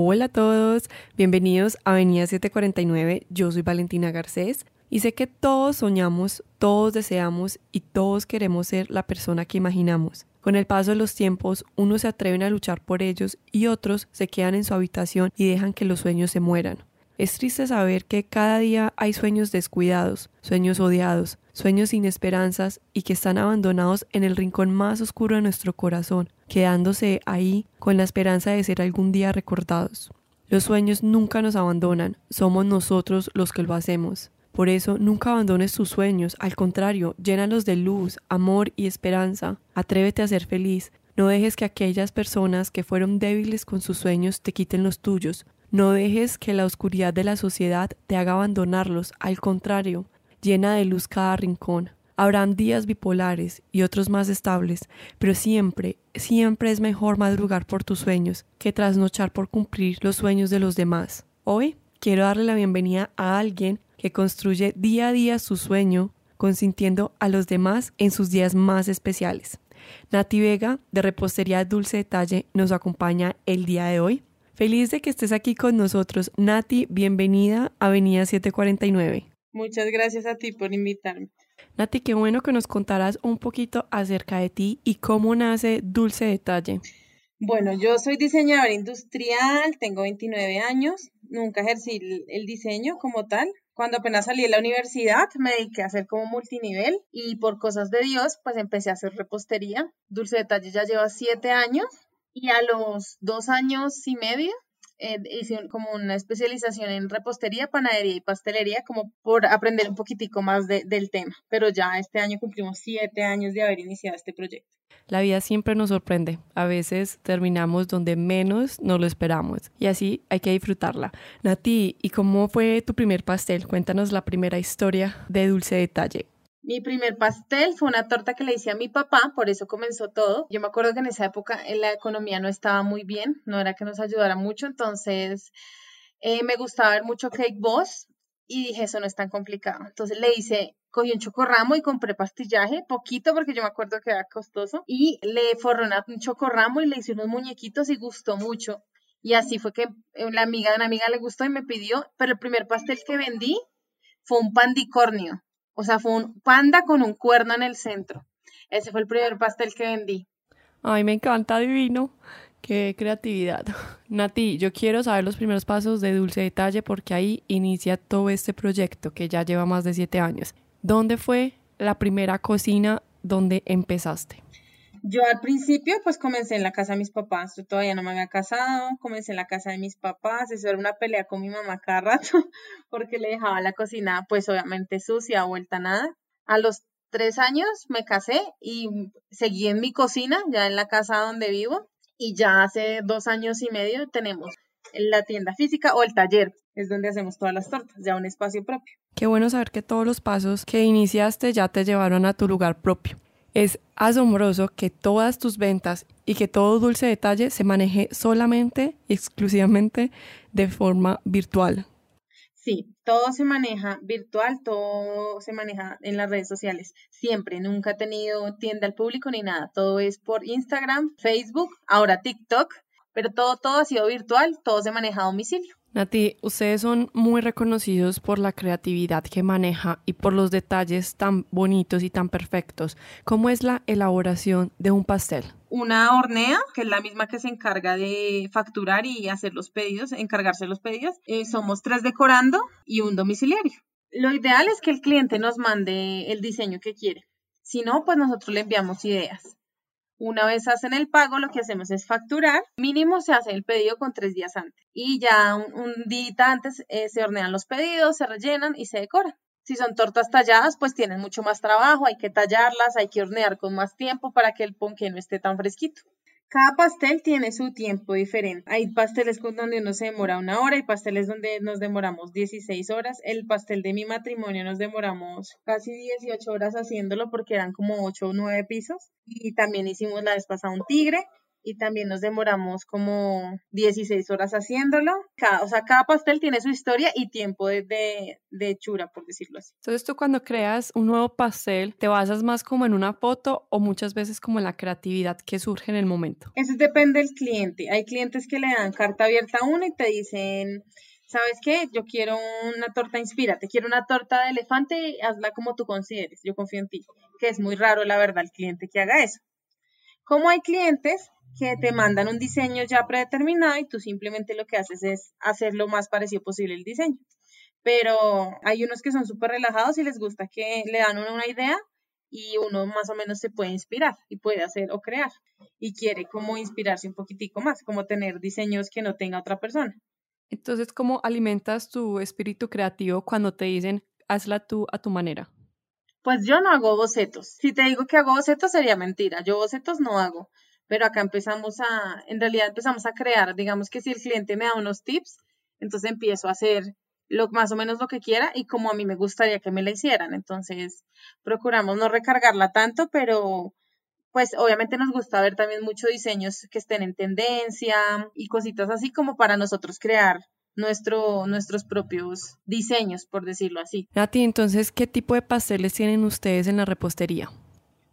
Hola a todos, bienvenidos a Avenida 749, yo soy Valentina Garcés y sé que todos soñamos, todos deseamos y todos queremos ser la persona que imaginamos. Con el paso de los tiempos, unos se atreven a luchar por ellos y otros se quedan en su habitación y dejan que los sueños se mueran. Es triste saber que cada día hay sueños descuidados, sueños odiados, sueños sin esperanzas y que están abandonados en el rincón más oscuro de nuestro corazón, quedándose ahí con la esperanza de ser algún día recordados. Los sueños nunca nos abandonan, somos nosotros los que lo hacemos. Por eso, nunca abandones tus sueños, al contrario, llénalos de luz, amor y esperanza. Atrévete a ser feliz. No dejes que aquellas personas que fueron débiles con sus sueños te quiten los tuyos. No dejes que la oscuridad de la sociedad te haga abandonarlos, al contrario, llena de luz cada rincón. Habrán días bipolares y otros más estables, pero siempre, siempre es mejor madrugar por tus sueños que trasnochar por cumplir los sueños de los demás. Hoy quiero darle la bienvenida a alguien que construye día a día su sueño, consintiendo a los demás en sus días más especiales. Nati Vega, de Repostería Dulce Detalle, nos acompaña el día de hoy. Feliz de que estés aquí con nosotros. Nati, bienvenida a Avenida 749. Muchas gracias a ti por invitarme. Nati, qué bueno que nos contaras un poquito acerca de ti y cómo nace Dulce Detalle. Bueno, yo soy diseñadora industrial, tengo 29 años, nunca ejercí el diseño como tal. Cuando apenas salí de la universidad me dediqué a hacer como multinivel y por cosas de Dios pues empecé a hacer repostería. Dulce Detalle ya lleva siete años y a los dos años y medio eh, hice como una especialización en repostería, panadería y pastelería, como por aprender un poquitico más del tema. Pero ya este año cumplimos siete años de haber iniciado este proyecto. La vida siempre nos sorprende. A veces terminamos donde menos nos lo esperamos y así hay que disfrutarla. Nati, ¿y cómo fue tu primer pastel? Cuéntanos la primera historia de Dulce Detalle. Mi primer pastel fue una torta que le hice a mi papá, por eso comenzó todo. Yo me acuerdo que en esa época eh, la economía no estaba muy bien, no era que nos ayudara mucho, entonces eh, me gustaba ver mucho Cake Boss y dije, eso no es tan complicado. Entonces le hice, cogí un chocorramo y compré pastillaje, poquito porque yo me acuerdo que era costoso, y le forré un chocorramo y le hice unos muñequitos y gustó mucho. Y así fue que eh, la amiga de una amiga le gustó y me pidió, pero el primer pastel que vendí fue un pandicornio o sea, fue un panda con un cuerno en el centro. Ese fue el primer pastel que vendí. Ay, me encanta, divino. Qué creatividad. Nati, yo quiero saber los primeros pasos de Dulce Detalle porque ahí inicia todo este proyecto que ya lleva más de siete años. ¿Dónde fue la primera cocina donde empezaste? Yo al principio pues comencé en la casa de mis papás, yo todavía no me había casado, comencé en la casa de mis papás, eso era una pelea con mi mamá cada rato porque le dejaba la cocina pues obviamente sucia, vuelta nada. A los tres años me casé y seguí en mi cocina, ya en la casa donde vivo y ya hace dos años y medio tenemos la tienda física o el taller, es donde hacemos todas las tortas, ya un espacio propio. Qué bueno saber que todos los pasos que iniciaste ya te llevaron a tu lugar propio. Es asombroso que todas tus ventas y que todo dulce detalle se maneje solamente y exclusivamente de forma virtual. Sí, todo se maneja virtual, todo se maneja en las redes sociales, siempre, nunca he tenido tienda al público ni nada, todo es por Instagram, Facebook, ahora TikTok, pero todo, todo ha sido virtual, todo se maneja a domicilio. Nati, ustedes son muy reconocidos por la creatividad que maneja y por los detalles tan bonitos y tan perfectos. ¿Cómo es la elaboración de un pastel? Una hornea, que es la misma que se encarga de facturar y hacer los pedidos, encargarse los pedidos. Eh, somos tres decorando y un domiciliario. Lo ideal es que el cliente nos mande el diseño que quiere. Si no, pues nosotros le enviamos ideas. Una vez hacen el pago, lo que hacemos es facturar. Mínimo se hace el pedido con tres días antes. Y ya un, día antes eh, se hornean los pedidos, se rellenan y se decoran. Si son tortas talladas, pues tienen mucho más trabajo, hay que tallarlas, hay que hornear con más tiempo para que el ponque no esté tan fresquito. Cada pastel tiene su tiempo diferente. Hay pasteles donde uno se demora una hora y pasteles donde nos demoramos 16 horas. El pastel de mi matrimonio nos demoramos casi 18 horas haciéndolo porque eran como 8 o 9 pisos. Y también hicimos la vez pasada un tigre y también nos demoramos como 16 horas haciéndolo. Cada, o sea, cada pastel tiene su historia y tiempo de, de, de hechura, por decirlo así. Entonces tú cuando creas un nuevo pastel, ¿te basas más como en una foto o muchas veces como en la creatividad que surge en el momento? Eso depende del cliente. Hay clientes que le dan carta abierta a uno y te dicen, ¿sabes qué? Yo quiero una torta, inspírate, quiero una torta de elefante, hazla como tú consideres, yo confío en ti, que es muy raro, la verdad, el cliente que haga eso. Como hay clientes que te mandan un diseño ya predeterminado y tú simplemente lo que haces es hacer lo más parecido posible el diseño. Pero hay unos que son súper relajados y les gusta que le dan una idea y uno más o menos se puede inspirar y puede hacer o crear y quiere como inspirarse un poquitico más, como tener diseños que no tenga otra persona. Entonces, ¿cómo alimentas tu espíritu creativo cuando te dicen hazla tú a tu manera? Pues yo no hago bocetos. Si te digo que hago bocetos sería mentira. Yo bocetos no hago. Pero acá empezamos a, en realidad empezamos a crear, digamos que si el cliente me da unos tips, entonces empiezo a hacer lo, más o menos lo que quiera y como a mí me gustaría que me la hicieran. Entonces procuramos no recargarla tanto, pero pues obviamente nos gusta ver también muchos diseños que estén en tendencia y cositas así como para nosotros crear nuestro, nuestros propios diseños, por decirlo así. Nati, entonces, ¿qué tipo de pasteles tienen ustedes en la repostería?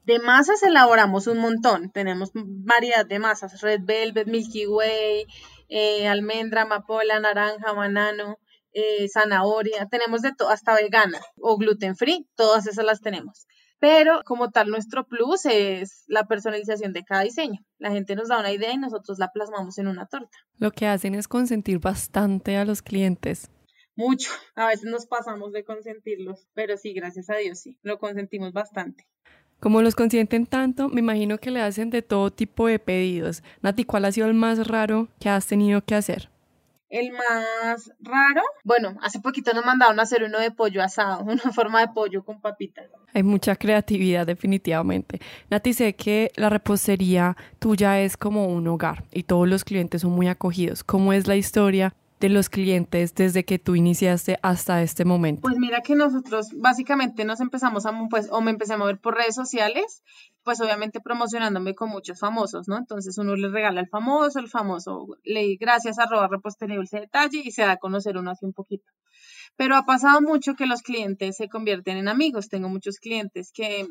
De masas elaboramos un montón. Tenemos variedad de masas, red velvet, milky way, eh, almendra, amapola, naranja, banano, eh, zanahoria. Tenemos de todo, hasta vegana o gluten free. Todas esas las tenemos pero como tal nuestro plus es la personalización de cada diseño. La gente nos da una idea y nosotros la plasmamos en una torta. Lo que hacen es consentir bastante a los clientes. Mucho, a veces nos pasamos de consentirlos, pero sí, gracias a Dios sí, lo consentimos bastante. Como los consienten tanto, me imagino que le hacen de todo tipo de pedidos. Nati, ¿cuál ha sido el más raro que has tenido que hacer? El más raro, bueno, hace poquito nos mandaron a hacer uno de pollo asado, una forma de pollo con papitas. Hay mucha creatividad definitivamente. Nati, sé que la repostería tuya es como un hogar y todos los clientes son muy acogidos. ¿Cómo es la historia de los clientes desde que tú iniciaste hasta este momento? Pues mira que nosotros básicamente nos empezamos a, pues, o me empecé a mover por redes sociales, pues obviamente promocionándome con muchos famosos, ¿no? Entonces uno le regala al famoso, el famoso le gracias a robar repostería dulce detalle y se da a conocer uno así un poquito. Pero ha pasado mucho que los clientes se convierten en amigos. Tengo muchos clientes que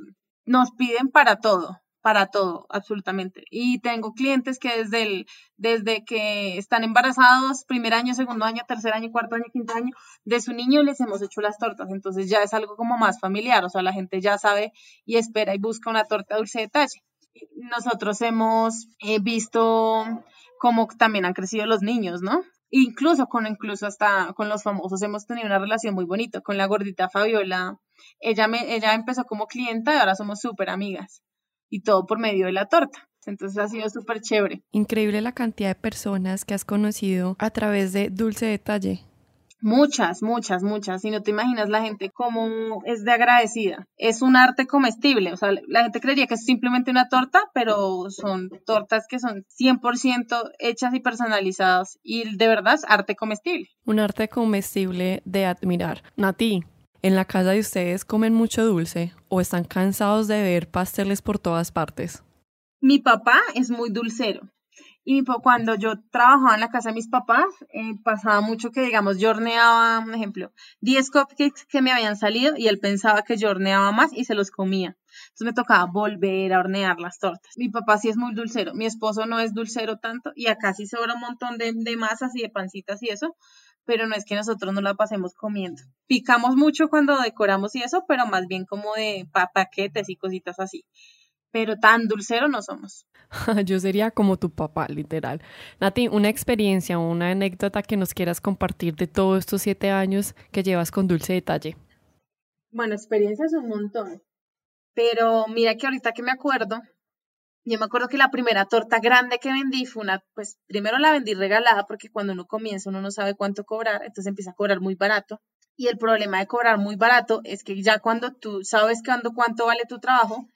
nos piden para todo, para todo, absolutamente. Y tengo clientes que desde, el, desde que están embarazados, primer año, segundo año, tercer año, cuarto año, quinto año, de su niño les hemos hecho las tortas. Entonces ya es algo como más familiar, o sea, la gente ya sabe y espera y busca una torta dulce de detalle. Nosotros hemos eh, visto cómo también han crecido los niños, ¿no? Incluso con, incluso hasta con los famosos hemos tenido una relación muy bonita. Con la gordita Fabiola, ella, me, ella empezó como clienta y ahora somos súper amigas y todo por medio de la torta. Entonces ha sido súper chévere. Increíble la cantidad de personas que has conocido a través de Dulce Detalle. Muchas, muchas, muchas. Y no te imaginas la gente cómo es de agradecida. Es un arte comestible. O sea, la gente creería que es simplemente una torta, pero son tortas que son 100% hechas y personalizadas. Y de verdad es arte comestible. Un arte comestible de admirar. Nati, ¿En la casa de ustedes comen mucho dulce o están cansados de ver pasteles por todas partes? Mi papá es muy dulcero. Y cuando yo trabajaba en la casa de mis papás, eh, pasaba mucho que, digamos, yo horneaba, un ejemplo, 10 cupcakes que me habían salido y él pensaba que yo horneaba más y se los comía. Entonces me tocaba volver a hornear las tortas. Mi papá sí es muy dulcero, mi esposo no es dulcero tanto y acá sí sobra un montón de, de masas y de pancitas y eso, pero no es que nosotros no la pasemos comiendo. Picamos mucho cuando decoramos y eso, pero más bien como de paquetes y cositas así. Pero tan dulcero no somos. Yo sería como tu papá, literal. Nati, una experiencia o una anécdota que nos quieras compartir de todos estos siete años que llevas con Dulce Detalle. Bueno, experiencias un montón. Pero mira que ahorita que me acuerdo, yo me acuerdo que la primera torta grande que vendí fue una, pues primero la vendí regalada porque cuando uno comienza uno no sabe cuánto cobrar, entonces empieza a cobrar muy barato. Y el problema de cobrar muy barato es que ya cuando tú sabes cuánto vale tu trabajo,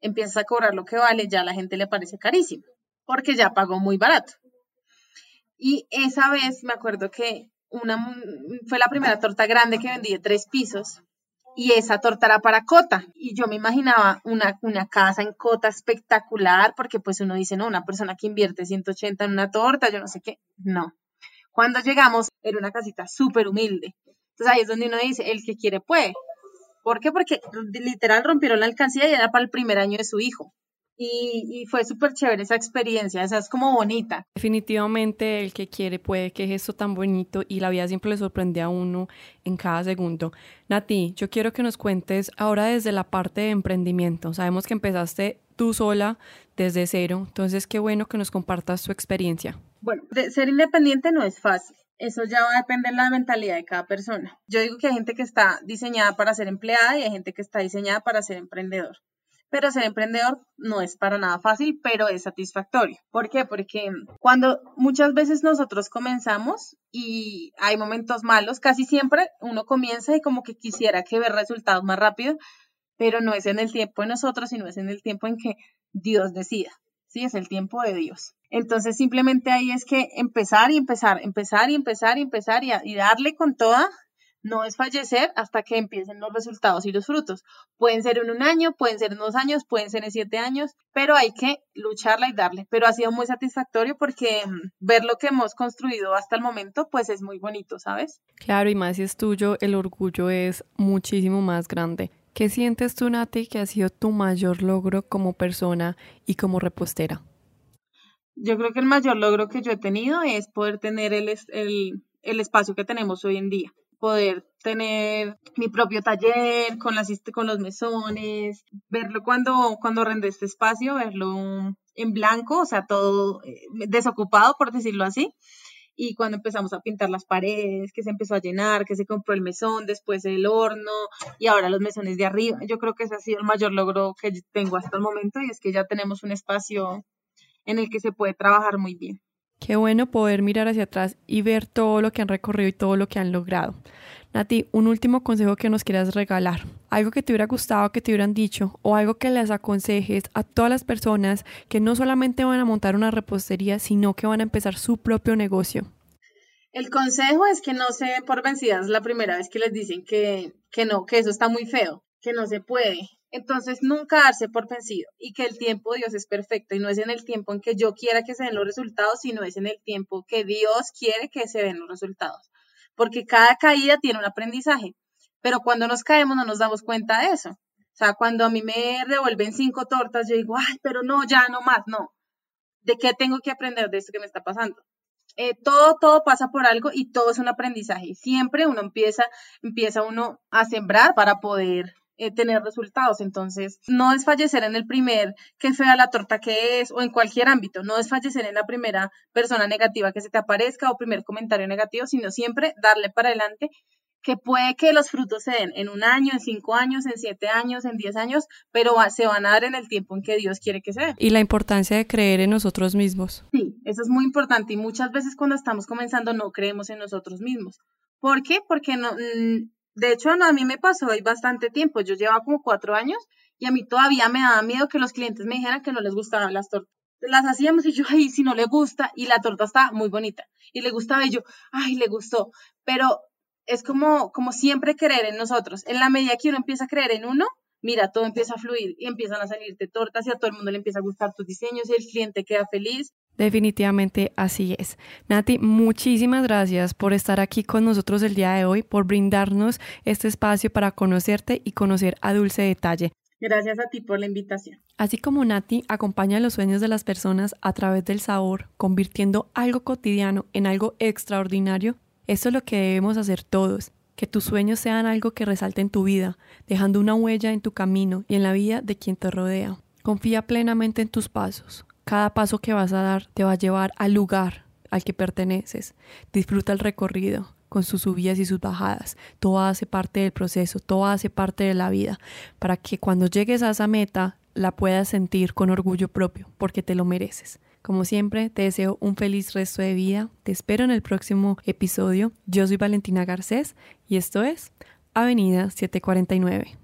empiezas a cobrar lo que vale, ya a la gente le parece carísimo, porque ya pagó muy barato. Y esa vez me acuerdo que una fue la primera torta grande que vendí de tres pisos y esa torta era para Cota. Y yo me imaginaba una, una casa en Cota espectacular, porque pues uno dice, no, una persona que invierte 180 en una torta, yo no sé qué. No. Cuando llegamos, era una casita súper humilde. Entonces ahí es donde uno dice, el que quiere puede. ¿Por qué? Porque literal rompieron la alcancía y era para el primer año de su hijo. Y, fue súper chévere esa experiencia, esa es como bonita. Definitivamente el que quiere puede, que es esto tan bonito y la vida siempre le sorprende a uno en cada segundo. Nati, yo quiero que nos cuentes ahora desde la parte de emprendimiento. Sabemos que empezaste tú sola desde cero, entonces qué bueno que nos compartas tu experiencia. Bueno, ser independiente no es fácil. Eso ya va a depender de la mentalidad de cada persona. Yo digo que hay gente que está diseñada para ser empleada y hay gente que está diseñada para ser emprendedor pero ser emprendedor no es para nada fácil, pero es satisfactorio. ¿Por qué? Porque cuando muchas veces nosotros comenzamos y hay momentos malos, casi siempre uno comienza y como que quisiera que ver resultados más rápido, pero no es en el tiempo de nosotros, sino es en el tiempo en que Dios decida. Sí, es el tiempo de Dios. Entonces simplemente ahí es que empezar y empezar, empezar y empezar y empezar y, y darle con toda no es fallecer hasta que empiecen los resultados y los frutos. Pueden ser en un año, pueden ser en dos años, pueden ser en siete años, pero hay que lucharla y darle. Pero ha sido muy satisfactorio porque mm, ver lo que hemos construido hasta el momento, pues es muy bonito, ¿sabes? Claro, y más si es tuyo, el orgullo es muchísimo más grande. ¿Qué sientes tú, Nati, que ha sido tu mayor logro como persona y como repostera? Yo creo que el mayor logro que yo he tenido es poder tener el, el, el espacio que tenemos hoy en día poder tener mi propio taller con, las, con los mesones, verlo cuando, cuando arrendé este espacio, verlo en blanco, o sea, todo eh, desocupado, por decirlo así. Y cuando empezamos a pintar las paredes, que se empezó a llenar, que se compró el mesón, después el horno y ahora los mesones de arriba, yo creo que ese ha sido el mayor logro que tengo hasta el momento y es que ya tenemos un espacio en el que se puede trabajar muy bien. Qué bueno poder mirar hacia atrás y ver todo lo que han recorrido y todo lo que han logrado. Nati, un último consejo que nos quieras regalar, algo que te hubiera gustado que te hubieran dicho o algo que les aconsejes a todas las personas que no solamente van a montar una repostería, sino que van a empezar su propio negocio. El consejo es que no se den por vencidas la primera vez que les dicen que, que no, que eso está muy feo, que no se puede. Entonces, nunca darse por vencido y que el tiempo de Dios es perfecto y no es en el tiempo en que yo quiera que se den los resultados, sino es en el tiempo que Dios quiere que se den los resultados. Porque cada caída tiene un aprendizaje, pero cuando nos caemos no nos damos cuenta de eso. O sea, cuando a mí me revuelven cinco tortas, yo digo, ay, pero no, ya no más, no. ¿De qué tengo que aprender de esto que me está pasando? Eh, todo, todo pasa por algo y todo es un aprendizaje. Siempre uno empieza, empieza uno a sembrar para poder eh, tener resultados. Entonces, no es fallecer en el primer que fea la torta que es o en cualquier ámbito, no es fallecer en la primera persona negativa que se te aparezca o primer comentario negativo, sino siempre darle para adelante que puede que los frutos se den en un año, en cinco años, en siete años, en diez años, pero se van a dar en el tiempo en que Dios quiere que se den. Y la importancia de creer en nosotros mismos. Sí, eso es muy importante y muchas veces cuando estamos comenzando no creemos en nosotros mismos. ¿Por qué? Porque no, mm, de hecho, a mí me pasó ahí bastante tiempo. Yo llevaba como cuatro años y a mí todavía me daba miedo que los clientes me dijeran que no les gustaban las tortas. Las hacíamos y yo, ay, si no le gusta, y la torta está muy bonita, y le gustaba, y yo, ay, le gustó. Pero es como, como siempre creer en nosotros. En la medida que uno empieza a creer en uno, mira, todo empieza a fluir y empiezan a salirte tortas y a todo el mundo le empieza a gustar tus diseños y el cliente queda feliz Definitivamente así es. Nati, muchísimas gracias por estar aquí con nosotros el día de hoy, por brindarnos este espacio para conocerte y conocer a Dulce Detalle. Gracias a ti por la invitación. Así como Nati acompaña los sueños de las personas a través del sabor, convirtiendo algo cotidiano en algo extraordinario, eso es lo que debemos hacer todos. Que tus sueños sean algo que resalte en tu vida, dejando una huella en tu camino y en la vida de quien te rodea. Confía plenamente en tus pasos. Cada paso que vas a dar te va a llevar al lugar al que perteneces. Disfruta el recorrido con sus subidas y sus bajadas. Todo hace parte del proceso, todo hace parte de la vida, para que cuando llegues a esa meta la puedas sentir con orgullo propio, porque te lo mereces. Como siempre, te deseo un feliz resto de vida. Te espero en el próximo episodio. Yo soy Valentina Garcés y esto es Avenida 749.